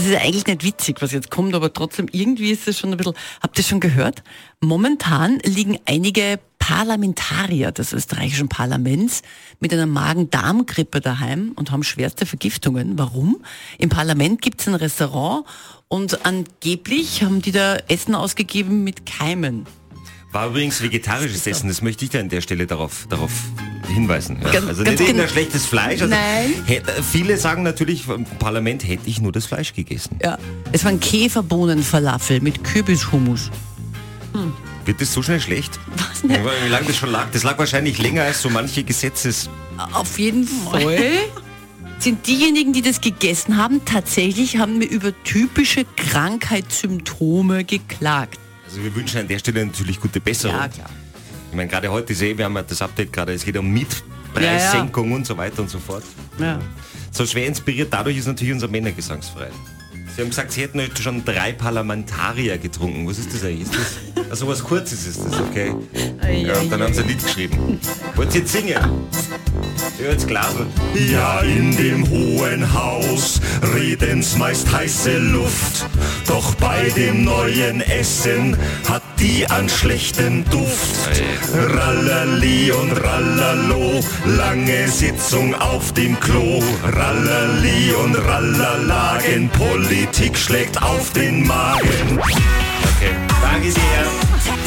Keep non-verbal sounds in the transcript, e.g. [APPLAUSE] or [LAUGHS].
das ist eigentlich nicht witzig, was jetzt kommt, aber trotzdem irgendwie ist es schon ein bisschen, habt ihr schon gehört? Momentan liegen einige Parlamentarier des österreichischen Parlaments mit einer Magen-Darm-Grippe daheim und haben schwerste Vergiftungen. Warum? Im Parlament gibt es ein Restaurant und angeblich haben die da Essen ausgegeben mit Keimen. War übrigens vegetarisches Essen, das möchte ich da an der Stelle darauf, darauf hinweisen. Ja. Ganz- also nicht irgendein gen- schlechtes Fleisch. Also Nein. hätte- viele sagen natürlich, im Parlament hätte ich nur das Fleisch gegessen. Ja. Es waren Käferbohnenfalafel mit Kürbishummus. Wird das so schnell schlecht? Was nicht? Wie lange das schon lag? Das lag wahrscheinlich länger als so manche Gesetzes... Auf jeden Fall [LAUGHS] sind diejenigen, die das gegessen haben, tatsächlich haben mir über typische Krankheitssymptome geklagt. Also wir wünschen an der Stelle natürlich gute Besserung. Ja, klar. Ich meine, gerade heute sehe wir haben ja das Update gerade, es geht um Mietpreissenkung und so weiter und so fort. Ja. So schwer inspiriert dadurch ist natürlich unser Männergesangsverein. Sie haben gesagt, Sie hätten heute schon drei Parlamentarier getrunken. Was ist das eigentlich? Ist das, also was Kurzes ist das, okay? Ja, und dann haben Sie ein Lied geschrieben. Wollt ihr jetzt singen? Ja, jetzt Glasl. Ja, in dem hohen Haus reden's meist heiße Luft. Doch bei dem neuen Essen hat die an schlechten Duft. Rallali und Rallalo, lange Sitzung auf dem Klo. Rallali und Rallalagen, Politik schlägt auf den Magen. Okay. Danke sehr.